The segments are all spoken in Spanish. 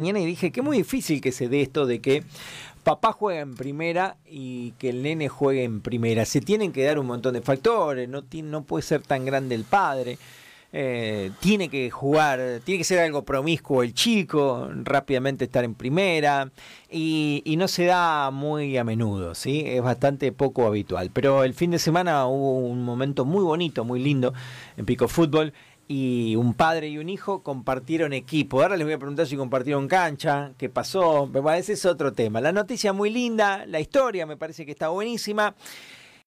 mañana y dije que muy difícil que se dé esto de que papá juega en primera y que el nene juegue en primera. Se tienen que dar un montón de factores, no, no puede ser tan grande el padre. Eh, tiene que jugar, tiene que ser algo promiscuo el chico, rápidamente estar en primera y, y, no se da muy a menudo, ¿sí? es bastante poco habitual. Pero el fin de semana hubo un momento muy bonito, muy lindo en Pico Fútbol y un padre y un hijo compartieron equipo. Ahora les voy a preguntar si compartieron cancha, qué pasó, ese es otro tema. La noticia muy linda, la historia me parece que está buenísima.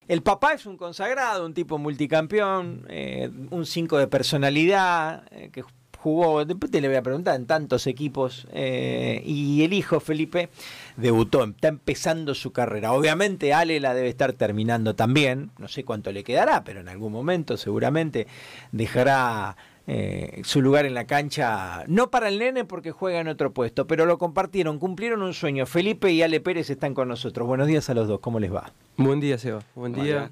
El papá es un consagrado, un tipo multicampeón, eh, un 5 de personalidad, eh, que jugó, después te le voy a preguntar, en tantos equipos. Eh, y el hijo, Felipe, debutó, está empezando su carrera. Obviamente Ale la debe estar terminando también, no sé cuánto le quedará, pero en algún momento seguramente dejará eh, su lugar en la cancha, no para el nene porque juega en otro puesto, pero lo compartieron, cumplieron un sueño. Felipe y Ale Pérez están con nosotros. Buenos días a los dos, ¿cómo les va? Buen día, Seba. Buen día.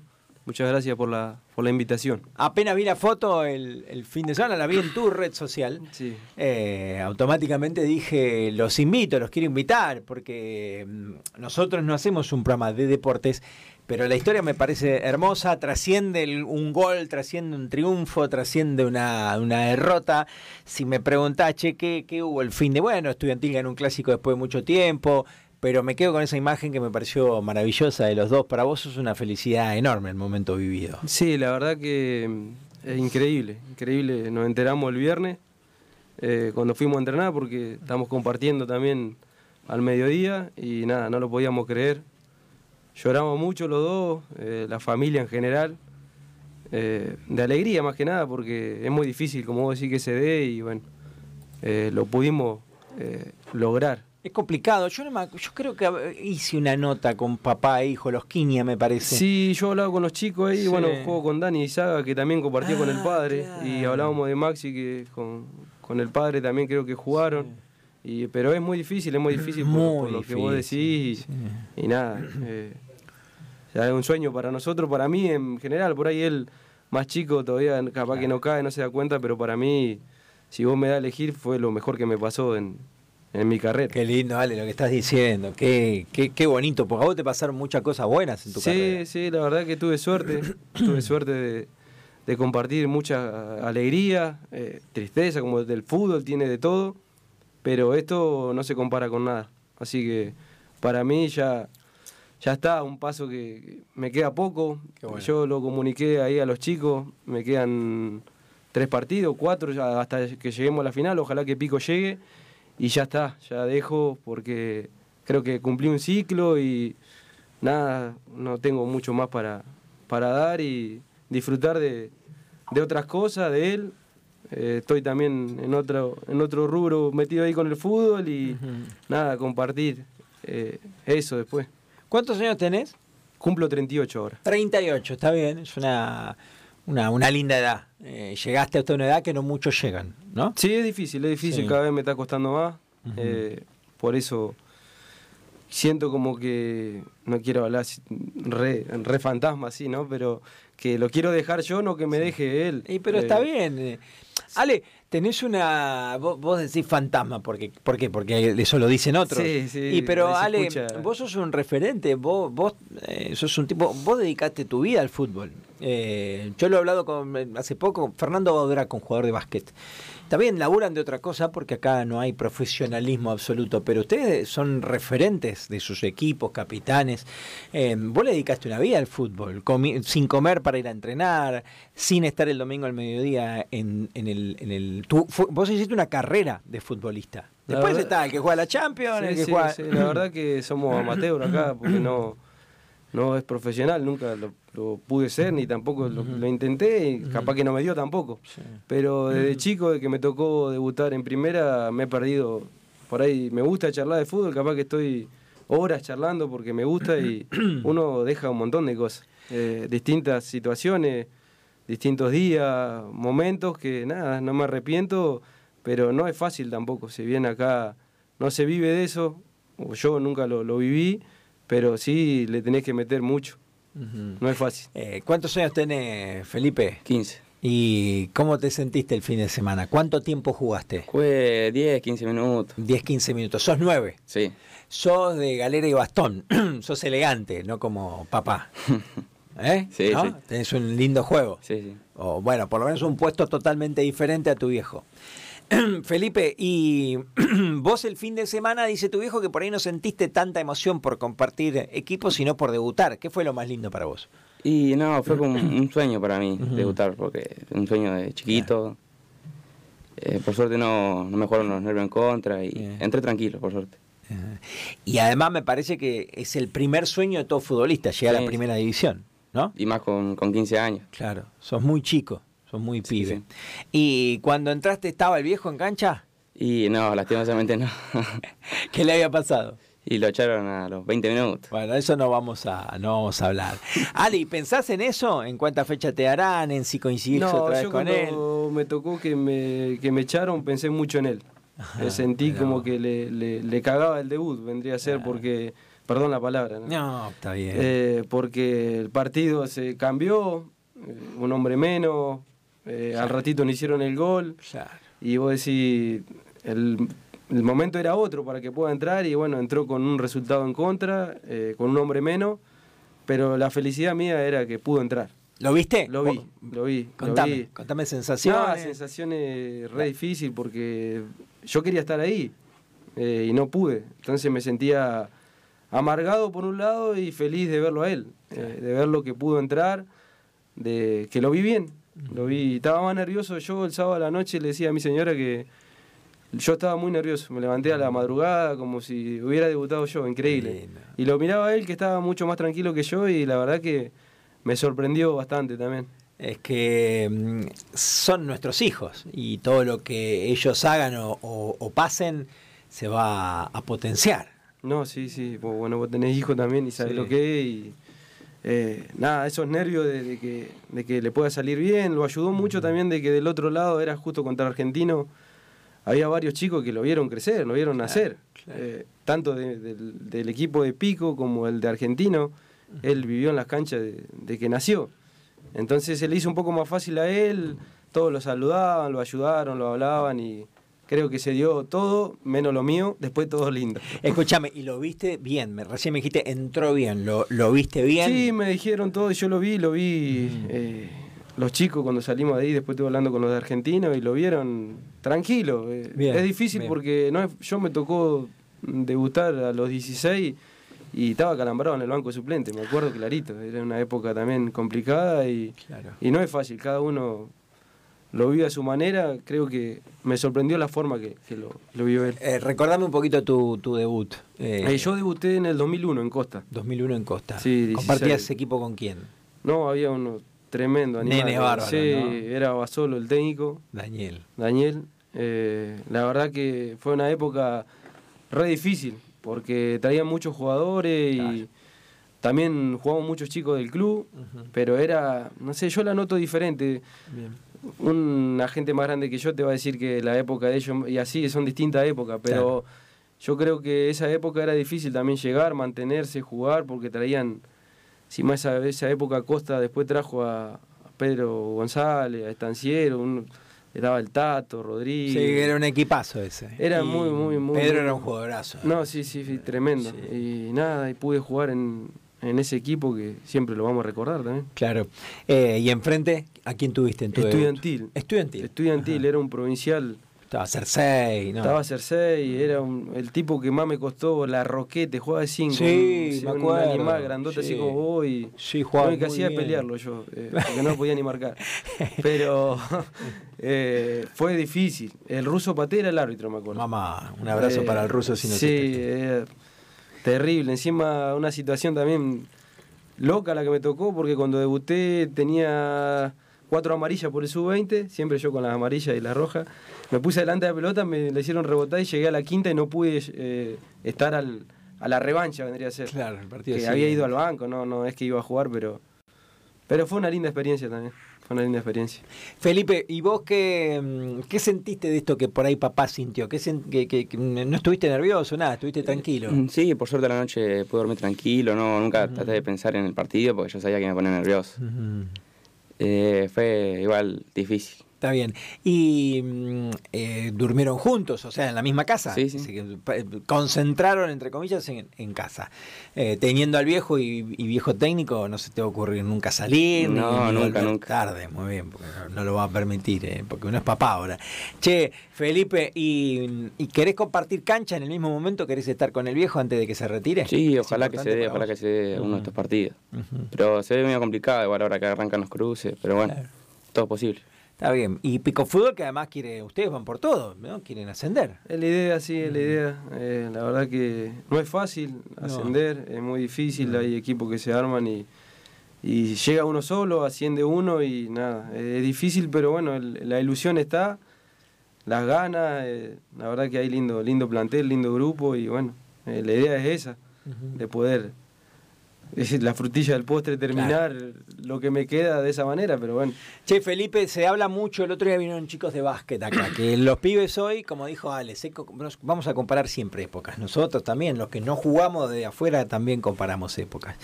Muchas gracias por la, por la invitación. Apenas vi la foto el, fin de semana, la vi en tu red social. Sí. Eh, automáticamente dije, los invito, los quiero invitar, porque mm, nosotros no hacemos un programa de deportes, pero la historia me parece hermosa, trasciende un gol, trasciende un triunfo, trasciende una, una derrota. Si me preguntás, che, ¿qué, ¿qué hubo el fin de? Bueno, Estudiantil ganó un clásico después de mucho tiempo, pero me quedo con esa imagen que me pareció maravillosa de los dos. Para vos es una felicidad enorme el momento vivido. Sí, la verdad que es increíble, increíble. Nos enteramos el viernes eh, cuando fuimos a entrenar porque estamos compartiendo también al mediodía y nada, no lo podíamos creer. Lloramos mucho los dos, eh, la familia en general, eh, de alegría más que nada porque es muy difícil, como vos decís, que se dé y bueno, lo pudimos lograr. Es complicado. Yo, yo creo que hice una nota con papá e hijo, los Quiña, me parece. Sí, yo hablaba con los chicos ahí, bueno, juego con Dani y Saga, que también compartió con el ah, padre. Y hablábamos de Maxi, que con, el padre también creo que jugaron. Y, pero es muy difícil, es muy difícil por, lo que vos decís. Y, nada. Eh, es un sueño para nosotros, para mí en general. Por ahí él, más chico, todavía capaz que no cae, no se da cuenta, pero para mí, si vos me das a elegir, fue lo mejor que me pasó en en mi carrera. Qué lindo, Ale, lo que estás diciendo. Qué, qué, qué bonito, porque a vos te pasaron muchas cosas buenas en tu carrera. Sí, sí, la verdad que tuve suerte. tuve suerte de, compartir mucha alegría, eh, tristeza, como del fútbol, tiene de todo. Pero esto no se compara con nada. Así que para mí ya, ya está, un paso que me queda poco. Yo lo comuniqué ahí a los chicos, me quedan tres partidos, cuatro, hasta que lleguemos a la final. Ojalá que Pico llegue y ya está, ya dejo porque creo que cumplí un ciclo y nada, no tengo mucho más para, para dar y disfrutar de, otras cosas, de él. Eh, estoy también en otro, en otro rubro metido ahí con el fútbol y nada, compartir eh, eso después. ¿Cuántos años tenés? Cumplo 38 ahora. 38, está bien, es una una, una linda edad. Eh, llegaste hasta una edad que no muchos llegan, ¿no? Sí, es difícil, es difícil, cada vez me está costando más. Eh, por eso siento como que, no quiero hablar re, re fantasma así, ¿no? Pero que lo quiero dejar yo, no que me deje él. Y pero está eh, bien. Ale, tenés una. Vos, decís fantasma, porque, ¿por qué? Porque eso lo dicen otros. Sí, sí. Y pero, Ale, vos sos un referente, vos, vos sos un tipo. Vos dedicaste tu vida al fútbol. Eh, yo lo he hablado con, hace poco, Fernando Baudra, con jugador de básquet. También laburan de otra cosa porque acá no hay profesionalismo absoluto, pero ustedes son referentes de sus equipos, capitanes. Eh, vos le dedicaste una vida al fútbol, sin comer para ir a entrenar, sin estar el domingo al mediodía en, el... En el vos hiciste una carrera de futbolista. Después está el que juega la Champions, el que juega... la verdad que somos amateur acá porque no no es profesional, nunca lo, pude ser, ni tampoco lo, intenté, y capaz que no me dio tampoco. Pero desde chico, de que me tocó debutar en primera, me he perdido. Por ahí me gusta charlar de fútbol, capaz que estoy horas charlando porque me gusta y uno deja un montón de cosas. Eh, distintas situaciones, distintos días, momentos que nada, no me arrepiento, pero no es fácil tampoco. Si bien acá no se vive de eso, yo nunca lo, lo viví pero sí le tenés que meter mucho. No es fácil. Eh, ¿Cuántos años tenés, Felipe? 15. ¿Y cómo te sentiste el fin de semana? ¿Cuánto tiempo jugaste? Jugué 10, 15 minutos. 10, 15 minutos. ¿Sos nueve? Sí. Sos de galera y bastón. Sos elegante, no como papá. ¿Eh? Sí, ¿No? sí. Tenés un lindo juego. Sí, sí. O bueno, por lo menos un puesto totalmente diferente a tu viejo. Felipe, y vos el fin de semana, dice tu viejo, que por ahí no sentiste tanta emoción por compartir equipos, sino por debutar. ¿Qué fue lo más lindo para vos? Y no, fue como un sueño para mí debutar, porque un sueño de chiquito. Eh, por suerte no, no me jugaron los nervios en contra y entré tranquilo, por suerte. Y además me parece que es el primer sueño de todo futbolista, llegar a la primera división, ¿no? Y más con, con 15 años. Claro, sos muy chico, sos muy Sí, pibe. sí. ¿Y cuando entraste estaba el viejo en cancha? Y no, lastimosamente no. ¿Qué le había pasado? y lo echaron a los 20 minutos. Bueno, eso no vamos a, no vamos a hablar. Ali, ¿pensás en eso? ¿En cuánta fecha te harán? ¿En si coincidís No, otra vez yo con él? cuando me tocó que me, que me echaron pensé mucho en él. Me sentí como que le, le- le cagaba el debut, vendría a ser porque, perdón la palabra, ¿no? No, está bien. Eh, porque el partido se cambió, eh, un hombre menos, eh, al ratito no hicieron el gol Claro. y vos decís, el, el momento era otro para que pueda entrar y bueno, entró con un resultado en contra, eh, con un hombre menos, pero la felicidad mía era que pudo entrar. ¿Lo viste? Lo vi, lo vi. lo Contame, vi. contame No, sensaciones. sensaciones re difícil porque yo quería estar ahí eh, y no pude. Entonces me sentía amargado por un lado y feliz de verlo a él, eh, de ver lo que pudo entrar, de que lo vi bien. Lo vi, estaba más nervioso. Yo el sábado a la noche le decía a mi señora que yo estaba muy nervioso. Me levanté a la madrugada como si hubiera debutado yo, increíble. Y lo miraba a él que estaba mucho más tranquilo que yo y la verdad que me sorprendió bastante también. Es que mm, son nuestros hijos y todo lo que ellos hagan o, o- o pasen se va a potenciar. No, sí, sí. Bueno, vos tenés hijo también y sabés Sí. lo que es. Y, eh, nada, esos nervios de, de que, de que le pueda salir bien. Lo ayudó mucho también de que del otro lado era justo contra Argentino. Había varios chicos que lo vieron crecer, lo vieron nacer. claro. Eh, tanto de- del, del equipo de Pico como el de Argentino. Él vivió en las canchas de, de que nació. Entonces se le hizo un poco más fácil a él. Todos lo saludaban, lo ayudaron, lo hablaban y creo que se dio todo, menos lo mío, después todo lindo. Escúchame, y lo viste bien, me, recién me dijiste entró bien, lo, lo viste bien. Sí, me dijeron todo, y yo lo vi, lo vi. eh, los chicos cuando salimos de ahí, después estuve hablando con los de Argentinos y lo vieron tranquilo. eh, Bien, es difícil bien. porque no es- yo me tocó debutar a los 16 y estaba calambrado en el banco suplente, me acuerdo clarito. Era una época también complicada y, Claro. y no es fácil, cada uno lo vive a su manera. Creo que me sorprendió la forma que, que lo, lo vio él. Eh, recordame un poquito tu, tu debut. Eh, Eh, yo debuté en el 2001 en Costa. 2001 en Costa. Sí, 16. ¿Compartías equipo con quién? No, había uno tremendo animal. Nene bárbaro, Sí, ¿no? era Basolo el técnico, Daniel. Daniel. Eh, la verdad que fue una época re difícil, porque traían muchos jugadores y también jugaban muchos chicos del club, pero era, no sé, yo la noto diferente. Bien. Un agente más grande que yo te va a decir que la época de ellos, y así son distintas épocas, pero Claro. yo creo que esa época era difícil también llegar, mantenerse, jugar, porque traían, si más esa, esa época Costa después trajo a, a Pedro González, a Estanciero, un, estaba el Tato, Rodríguez. Sí, era un equipazo ese. Era Y muy, muy, muy, Pedro muy- era un jugadorazo. No, sí, sí, sí, tremendo. Y nada, y pude jugar en, en ese equipo que siempre lo vamos a recordar también. Claro. Eh, ¿Y enfrente a quién tuviste en tu debut? Estudiantil. Estudiantil. Estudiantil, era un provincial. Estaba Cersei, ¿no? Estaba Cersei, era un- el tipo que más me costó, la Roquete, jugaba de 5. Sí, me un acuerdo, animal grandote así sí. como vos y Sí, jugaba lo único que hacía bien. pelearlo yo, eh, porque no podía ni marcar. Pero eh, fue difícil. El ruso Paté era el árbitro, me acuerdo. Mamá, un abrazo Eh, para el ruso si no Sí, terrible. Encima una situación también loca la que me tocó porque cuando debuté tenía cuatro amarillas por el sub-20, siempre yo con las amarillas y las rojas. Me puse delante de la pelota, me la hicieron rebotar y llegué a la quinta y no pude eh, estar al, a la revancha, vendría a ser. Claro, el partido que había ido al banco, no, no es que iba a jugar, pero, pero fue una linda experiencia también. Una linda experiencia. Felipe, ¿y vos qué, mm, qué sentiste de esto que por ahí papá sintió? ¿Qué sen- que, que- que no estuviste nervioso, nada, estuviste tranquilo? Mm, Sí, por suerte a la noche pude dormir tranquilo, no, nunca traté de pensar en el partido porque yo sabía que me ponía nervioso. Eh, fue igual difícil. Está bien. ¿Y mm, eh, durmieron juntos, o sea, en la misma casa? Sí, sí. Se pa- concentraron, entre comillas, en, en casa. Eh, teniendo al viejo y, y viejo técnico, no se te va a ocurrir nunca salir. No, ni nunca, nunca. Tarde, muy bien, porque no, lo va a permitir, eh, porque uno es papá ahora. Che, Felipe, ¿y, ¿y querés compartir cancha en el mismo momento? ¿Querés estar con el viejo antes de que se retire? Sí, ¿Es ojalá que se dé, ojalá que se dé uno de estos partidos. Pero se ve medio complicado igual ahora que arrancan los cruces, pero bueno, Claro. todo posible. Está bien. Y Pico Fútbol, que además quiere, ustedes van por todo, ¿no? Quieren ascender. Es la idea, sí, es la idea. Eh, la verdad que no es fácil No. ascender, es muy difícil, No. hay equipos que se arman y, y llega uno solo, asciende uno y nada, es difícil, pero bueno, el- la ilusión está, las ganas, eh, la verdad que hay lindo, lindo plantel, lindo grupo y bueno, eh, la idea es esa, de poder, es la frutilla del postre, terminar lo que me queda de esa manera, pero bueno. Che, Felipe, se habla mucho, el otro día vinieron chicos de básquet acá, que los pibes hoy, como dijo Ale, se co- nos- vamos a comparar siempre épocas. Nosotros también, los que no jugamos de afuera, también comparamos épocas.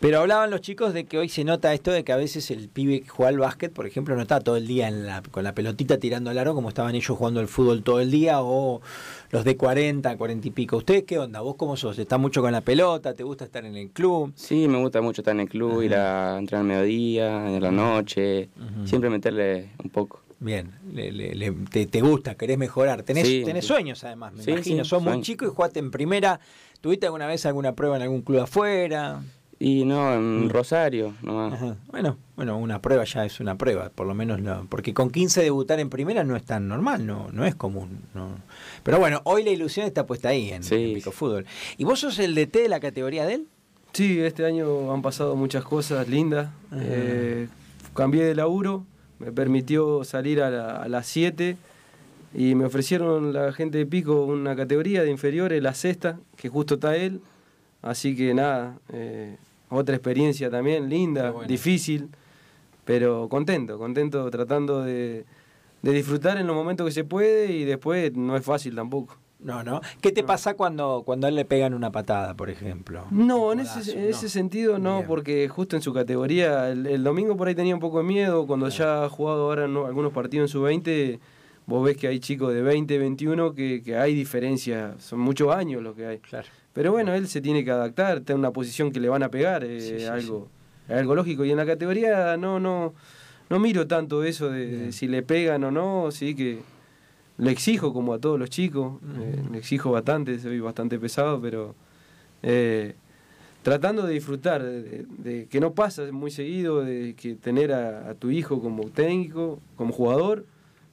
Pero hablaban los chicos de que hoy se nota esto de que a veces el pibe que juega al básquet, por ejemplo, no está todo el día en la- con la pelotita tirando al aro como estaban ellos jugando al fútbol todo el día o los de 40, 40 y pico. ¿Ustedes qué onda? ¿Vos cómo sos? ¿Estás mucho con la pelota? ¿Te gusta estar en el club? Sí, me gusta mucho estar en el club, ir a entrenar al mediodía, en la noche, siempre meterle un poco. Bien, le- le- le- te, te gusta, querés mejorar. Tenés, Sí. tenés sueños además, me Sí, imagino. sí, Sos muy chico y jugaste en primera. ¿Tuviste alguna vez alguna prueba en algún club afuera? Y no, en Rosario nomás. Ajá. Bueno, bueno, una prueba ya es una prueba, por lo menos no, porque con 15 debutar en primera no es tan normal, no, no es común. No. Pero bueno, hoy la ilusión está puesta ahí en, Sí. en Pico Fútbol. ¿Y vos sos el DT de la categoría de él? Sí, este año han pasado muchas cosas lindas. Eh, cambié de laburo, me permitió salir a, la- a las 7 y me ofrecieron la gente de Pico una categoría de inferiores, la sexta, que justo está él. Así que nada, eh, otra experiencia también linda, bueno. difícil, pero contento, contento tratando de, de disfrutar en los momentos que se puede y después no es fácil tampoco. No, no. ¿Qué te pasa cuando, cuando a él le pegan una patada, por ejemplo? No, en ese, en ese sentido no, Bien. porque justo en su categoría, el, el domingo por ahí tenía un poco de miedo, cuando ya ha jugado ahora algunos partidos en su 20, vos ves que hay chicos de 20, 21 que, que hay diferencia, son muchos años lo que hay. Claro. Pero bueno, él se tiene que adaptar, está en una posición que le van a pegar, eh, Sí, sí, algo, es algo lógico. Y en la categoría no, no, no miro tanto eso de, si le pegan o no, sí que le exijo como a todos los chicos, eh, le exijo bastante, soy bastante pesado, pero eh, tratando de disfrutar, de, de que no pasa muy seguido, de que tener a, a tu hijo como técnico, como jugador,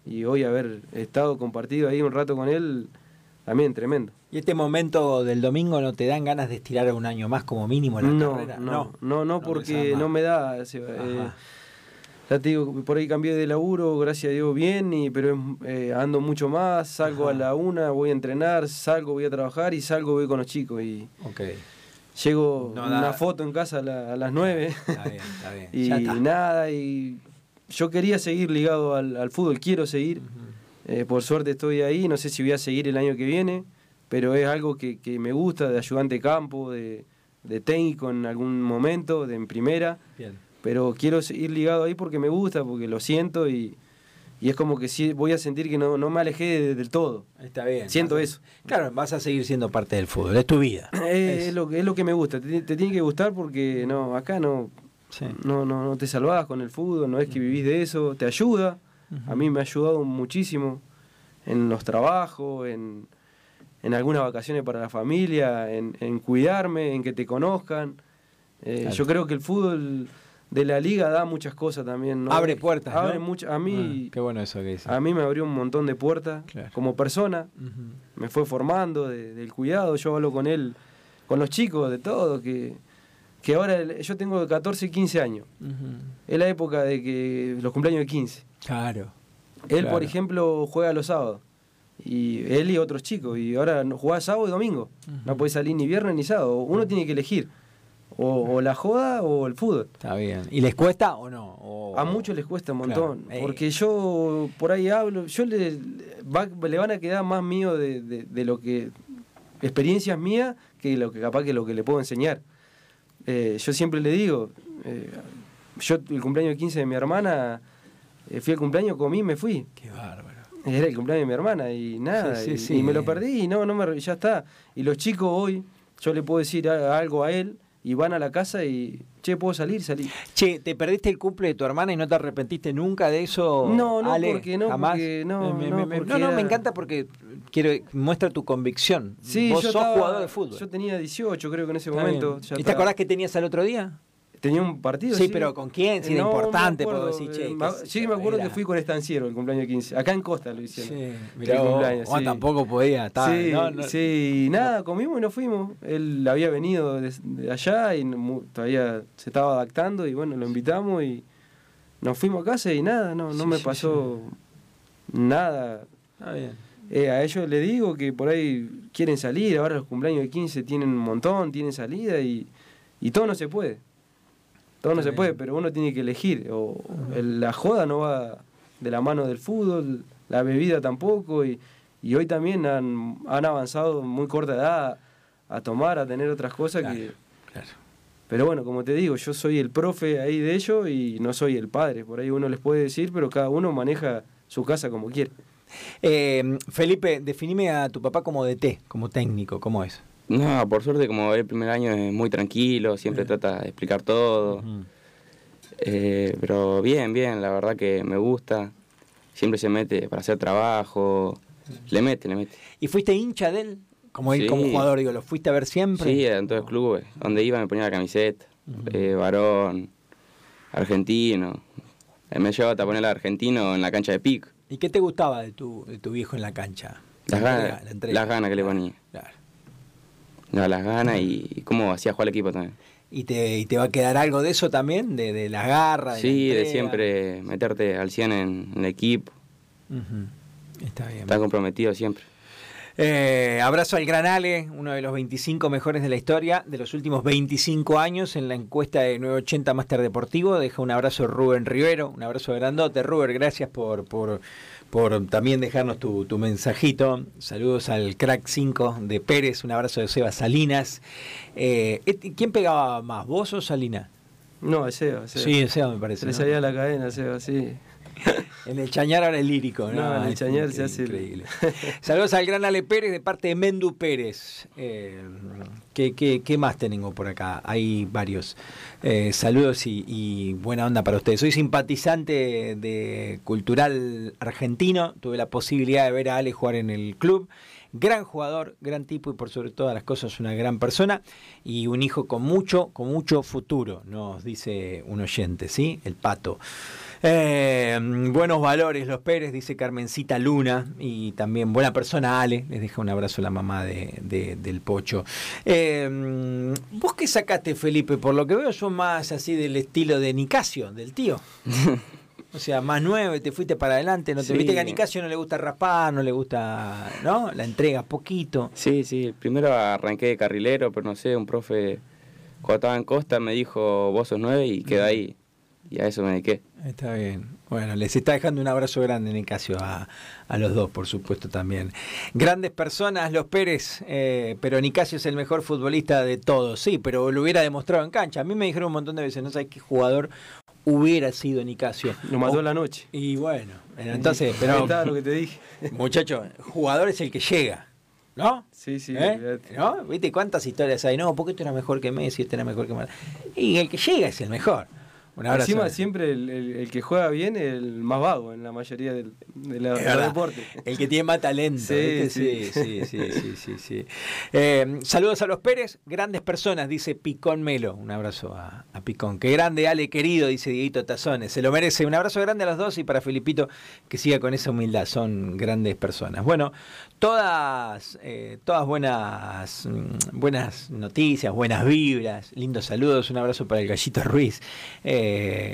y hoy haber estado compartido ahí un rato con él, también tremendo. ¿Y este momento del domingo no te dan ganas de estirar un año más como mínimo la No, carrera? no, no, no, porque pensás no me da. Eh, ya te digo, por ahí cambié de laburo, gracias a Dios bien, y, pero eh, ando mucho más, salgo Ajá. a la una, voy a entrenar, salgo, voy a trabajar y salgo, voy con los chicos. Y Ok, llego No una foto en casa a, la- a las nueve está bien, está bien. y Ya está. nada, y yo quería seguir ligado al, al fútbol, quiero seguir. Eh, por suerte estoy ahí, no sé si voy a seguir el año que viene, pero es algo que, que me gusta, de ayudante campo, de, de técnico en algún momento, de en primera, Bien. pero quiero seguir ligado ahí porque me gusta, porque lo siento y, y es como que sí voy a sentir que no, no me alejé de- del todo. Está bien. Siento eso. Claro, vas a seguir siendo parte del fútbol, es tu vida. Es, lo, que- es lo que me gusta, te, te tiene que gustar porque no acá no, Sí. no, no, no te salvás con el fútbol, no es que vivís de eso, te ayuda. A mí me ha ayudado muchísimo en los trabajos, en, en algunas vacaciones para la familia, en, en cuidarme, en que te conozcan. Eh, Claro. Yo creo que el fútbol de la liga da muchas cosas también. ¿no? Abre puertas, Abre ¿no? muchas- a mí, Ah, qué bueno eso que dices. a mí me abrió un montón de puertas Claro. como persona. Me fue formando de- del cuidado. Yo hablo con él, con los chicos, de todo. Que, que ahora el- yo tengo 14, 15 años. Es la época de que los cumpleaños de 15. Claro. Él, Claro. por ejemplo, juega los sábados. Y él y otros chicos. Y ahora juega sábado y domingo. No puede salir ni viernes ni sábado. Uno tiene que elegir. O, o la joda o el fútbol. Está bien. ¿Y les cuesta o no? O- A muchos les cuesta un montón. Claro. Porque yo por ahí hablo. Yo le, va- le van a quedar más mío de, de- de lo que. experiencias mías que lo que capaz que lo que le puedo enseñar. Eh, yo siempre le digo. eh, yo el cumpleaños 15 de mi hermana, fui al cumpleaños, comí y me fui. Qué bárbaro. Era el cumpleaños de mi hermana y nada, Sí, sí, y, sí. y me lo perdí y no, no me, ya está. Y los chicos hoy, yo le puedo decir algo a él y van a la casa y, che, ¿puedo salir? Salí. Che, ¿te perdiste el cumple de tu hermana y no te arrepentiste nunca de eso? No, no, Ale? porque no, jamás. porque no, Me- no, me- porque no, no, me encanta porque quiero muestra tu convicción. Sí, Vos yo sos estaba- jugador de fútbol. Yo tenía 18 creo que en ese Está momento. ya ¿Y te acordás que tenías al otro día? Tenía un partido. Sí, pero ¿con quién? Si era No, importante, puedo decir, che, sí, me acuerdo era- que fui con Estanciero el cumpleaños 15. Acá en Costa lo hicieron. Sí, mirá vos, cumpleaños, vos sí. tampoco podía estar. Sí, no, no. sí, y nada, comimos y nos fuimos. Él había venido de, de allá y todavía se estaba adaptando y bueno, lo invitamos y nos fuimos a casa y nada, no, no Sí, me pasó nada. Bien. Eh, a ellos le digo que por ahí quieren salir, ahora los cumpleaños de 15 tienen un montón, tienen salida y, y todo no se puede. Todo no se puede, pero uno tiene que elegir. O el- la joda no va de la mano del fútbol, la bebida tampoco, y, y hoy también han, han avanzado muy corta edad a tomar, a tener otras cosas que... Claro. Pero bueno, como te digo, yo soy el profe ahí de ellos y no soy el padre. Por ahí uno les puede decir, pero cada uno maneja su casa como quiere. Eh, Felipe, definime a tu papá como DT, como técnico, ¿cómo es? No, por suerte, como el primer año es muy tranquilo, siempre trata de explicar todo. Eh, pero bien, bien, la verdad que me gusta. Siempre se mete para hacer trabajo. Le mete, le mete. ¿Y fuiste hincha de él? Como él, Sí. como jugador, digo, ¿lo fuiste a ver siempre? Sí, en todos los clubes. Donde iba me ponía la camiseta. Eh, varón, argentino. Eh, Me llevaba a poner argentino en la cancha de pic. ¿Y qué te gustaba de tu, de tu viejo en la cancha? Las La ganas, la entrega. las ganas que le ponía. Claro. No, las ganas y, y cómo hacía jugar el equipo también. ¿Y te, y te va a quedar algo de eso también? ¿De, de la garra? De Sí, la de siempre meterte al 100 en, en el equipo. Está bien. Estar comprometido siempre. Eh, abrazo al Gran Ale, uno de los 25 mejores de la historia de los últimos 25 años en la encuesta de 980 Máster Deportivo. Deja un abrazo Rubén Rivero, un abrazo grandote. Rubén, gracias por, por, por también dejarnos tu, tu mensajito. Saludos al Crack 5 de Pérez, un abrazo de Seba Salinas. Eh, ¿Quién pegaba más, vos o Salinas? No, es Seba. Seba. Sí, Seba me parece. Le ¿no? salía la cadena, Seba, sí. En el Chañar ahora es lírico, ¿no? No, en el Es Chañar se hace Increíble. Saludos al gran Ale Pérez de parte de Mendu Pérez. Eh, ¿qué, qué, qué más tenemos por acá? Hay varios. Eh, saludos y, y buena onda para ustedes. Soy simpatizante de Cultural Argentino. Tuve la posibilidad de ver a Ale jugar en el club. Gran jugador, gran tipo y por sobre todas las cosas una gran persona y un hijo con mucho, con mucho futuro, nos dice un oyente, ¿sí? El pato. Eh, buenos valores los Pérez, dice Carmencita Luna, y también buena persona Ale, les deja un abrazo a la mamá de, de- del Pocho. Eh, ¿Vos qué sacaste, Felipe? Por lo que veo, son más así del estilo de Nicasio, del tío. O sea, más nueve, te fuiste para adelante, no te Sí. viste que a Nicasio no le gusta raspar, no le gusta, ¿no? La entrega poquito. Sí, sí, primero arranqué de carrilero, pero no sé, un profe cuando estaba en Costa me dijo, vos sos nueve y quedé ahí. Y a eso me dediqué. Está bien. Bueno, les está dejando un abrazo grande, Nicasio, a, a los dos, por supuesto, también. Grandes personas, los Pérez, eh, pero Nicasio es el mejor futbolista de todos, sí, pero lo hubiera demostrado en cancha. A mí me dijeron un montón de veces, no sé qué jugador hubiera sido Nicasio. Lo mató O- en la noche. Y bueno, entonces, pero, lo que te dije. muchacho, jugador es el que llega, ¿no? Sí, sí, ¿Eh? ¿No? ¿Viste cuántas historias hay? No, porque este era mejor que Messi, este era mejor que Mar. Y el que llega es el mejor. Un abrazo. Encima siempre el, el- el que juega bien es el más vago en la mayoría del, de la- Es de los verdad. deportes. El que tiene más talento. Sí, ¿viste? sí. sí, sí, sí, sí, sí. Eh, saludos a los Pérez, grandes personas, dice Picón Melo. Un abrazo a, a Picón. Qué grande, Ale, querido, dice Dieguito Tazones. Se lo merece. Un abrazo grande a los dos y para Felipito que siga con esa humildad. Son grandes personas. Bueno, todas, eh, todas buenas, mm, buenas noticias, buenas vibras, lindos saludos. Un abrazo para el Gallito Ruiz. Eh,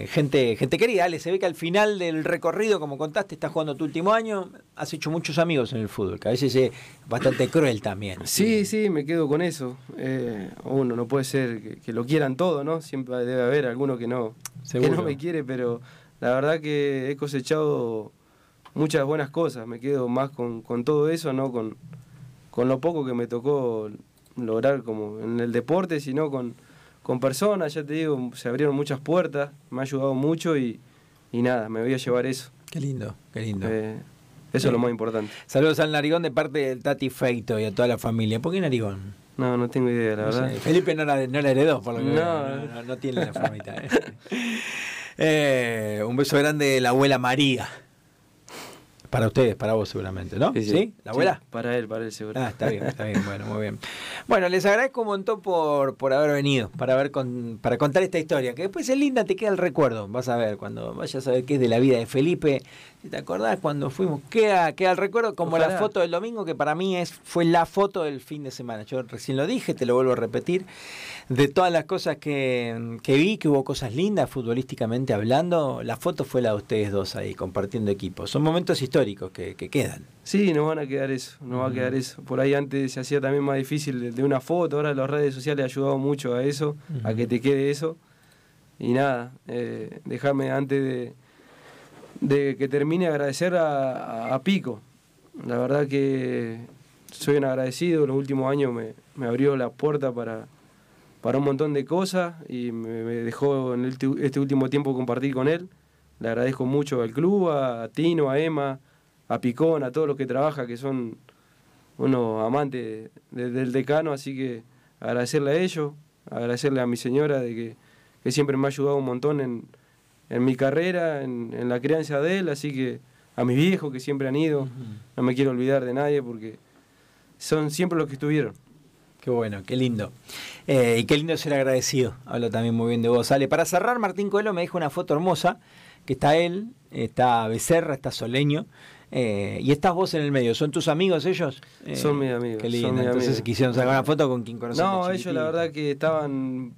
gente, gente querida, Ale, se ve que al final del recorrido, como contaste, estás jugando tu último año. Has hecho muchos amigos en el fútbol, que a veces es bastante cruel también. Sí, sí, me quedo con eso. Eh, uno no puede ser que, que lo quieran todo, ¿no? Siempre debe haber alguno que no, que no me quiere, pero la verdad que he cosechado muchas buenas cosas. Me quedo más con, con todo eso, no con, con lo poco que me tocó lograr como en el deporte, sino con, con personas, ya te digo, se abrieron muchas puertas, me ha ayudado mucho y, y nada, me voy a llevar eso. Qué lindo, qué lindo. Eh, eso es lo más importante. Saludos al Narigón de parte del Tati Feito y a toda la familia. ¿Por qué Narigón? No, no tengo idea, la No sé, verdad. Felipe no la, no la heredó, por lo que No. veo. no, no, tiene la formita. eh. Eh, un beso grande de la abuela María. Para ustedes, para vos seguramente, ¿no? Sí, sí. ¿La abuela? Sí, para él, para él seguro. Ah, está bien, está bien, bueno, muy bien. Bueno, les agradezco un montón por, por haber venido, para ver con, para contar esta historia, que después es linda, te queda el recuerdo, vas a ver, cuando vayas a ver qué es de la vida de Felipe, si te acordás cuando fuimos, queda, queda el recuerdo como la foto del domingo, que para mí es, fue la foto del fin de semana. Yo recién lo dije, te lo vuelvo a repetir, de todas las cosas que, que vi, que hubo cosas lindas futbolísticamente hablando, la foto fue la de ustedes dos ahí, compartiendo equipos. Son momentos históricos que, que quedan. Sí, nos van a quedar eso, nos va a quedar eso. Por ahí antes se hacía también más difícil de- una foto, ahora las redes sociales han ayudado mucho a eso, a que te quede eso. Y nada, eh, déjame antes de, de que termine agradecer a, Pico. La verdad que soy un agradecido, los últimos años me, me abrió la puerta para, para un montón de cosas y me, me dejó en el este último tiempo compartir con él. Le agradezco mucho al club, a Tino, a Emma, a Picón, a todos los que trabajan, que son unos amantes de- del decano, así que agradecerle a ellos, agradecerle a mi señora de que, que siempre me ha ayudado un montón en, en mi carrera, en, en la crianza de él, así que a mis viejos que siempre han ido, no me quiero olvidar de nadie porque son siempre los que estuvieron. Qué bueno, qué lindo. Eh, y qué lindo ser agradecido. Hablo también muy bien de vos. Ale, para cerrar, Martín Coelho me dijo una foto hermosa, que está él, está Becerra, está Soleño, eh, y estás vos en el medio. ¿Son tus amigos ellos? Eh, Son mis amigos, Qué son lindo. mis Entonces amigos. quisieron sacar una foto con quien conocen. No, ellos la verdad que estaban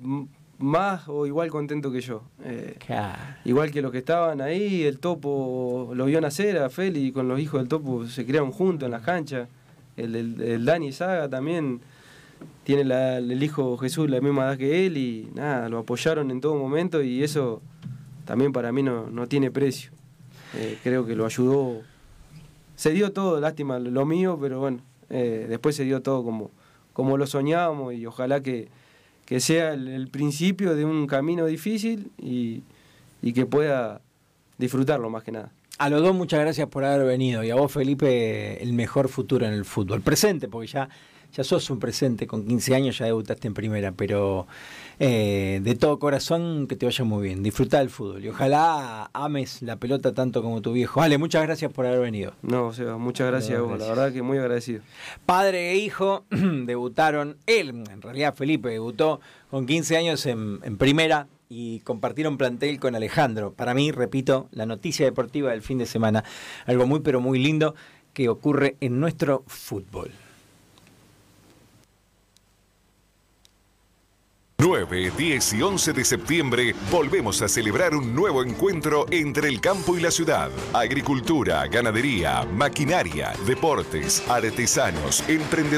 más o igual contentos que yo. Eh, Claro. Igual que los que estaban ahí, el topo lo vio nacer a Feli con los hijos del topo, se criaron juntos en las canchas. El, el, el Dani Saga también tiene la- el hijo Jesús la misma edad que él y nada, lo apoyaron en todo momento y eso también para mí no, no tiene precio. Eh, creo que lo ayudó. Se dio todo, lástima lo mío, pero bueno, eh, después se dio todo como, como lo soñábamos y ojalá que, que sea el, el principio de un camino difícil y, y que pueda disfrutarlo más que nada. A los dos muchas gracias por haber venido y a vos Felipe el mejor futuro en el fútbol. Presente, porque ya, ya sos un presente, con 15 años ya debutaste en primera, pero eh, de todo corazón que te vaya muy bien. Disfruta del fútbol y ojalá ames la pelota tanto como tu viejo. Ale, muchas gracias por haber venido. No, muchas gracias a vos, la verdad que muy agradecido. Padre e hijo debutaron, él, en realidad Felipe, debutó con 15 años en, en primera y compartieron plantel con Alejandro. Para mí, repito, la noticia deportiva del fin de semana, algo muy pero muy lindo que ocurre en nuestro fútbol. 9, 10 y 11 de septiembre volvemos a celebrar un nuevo encuentro entre el campo y la ciudad. Agricultura, ganadería, maquinaria, deportes, artesanos, emprendedores.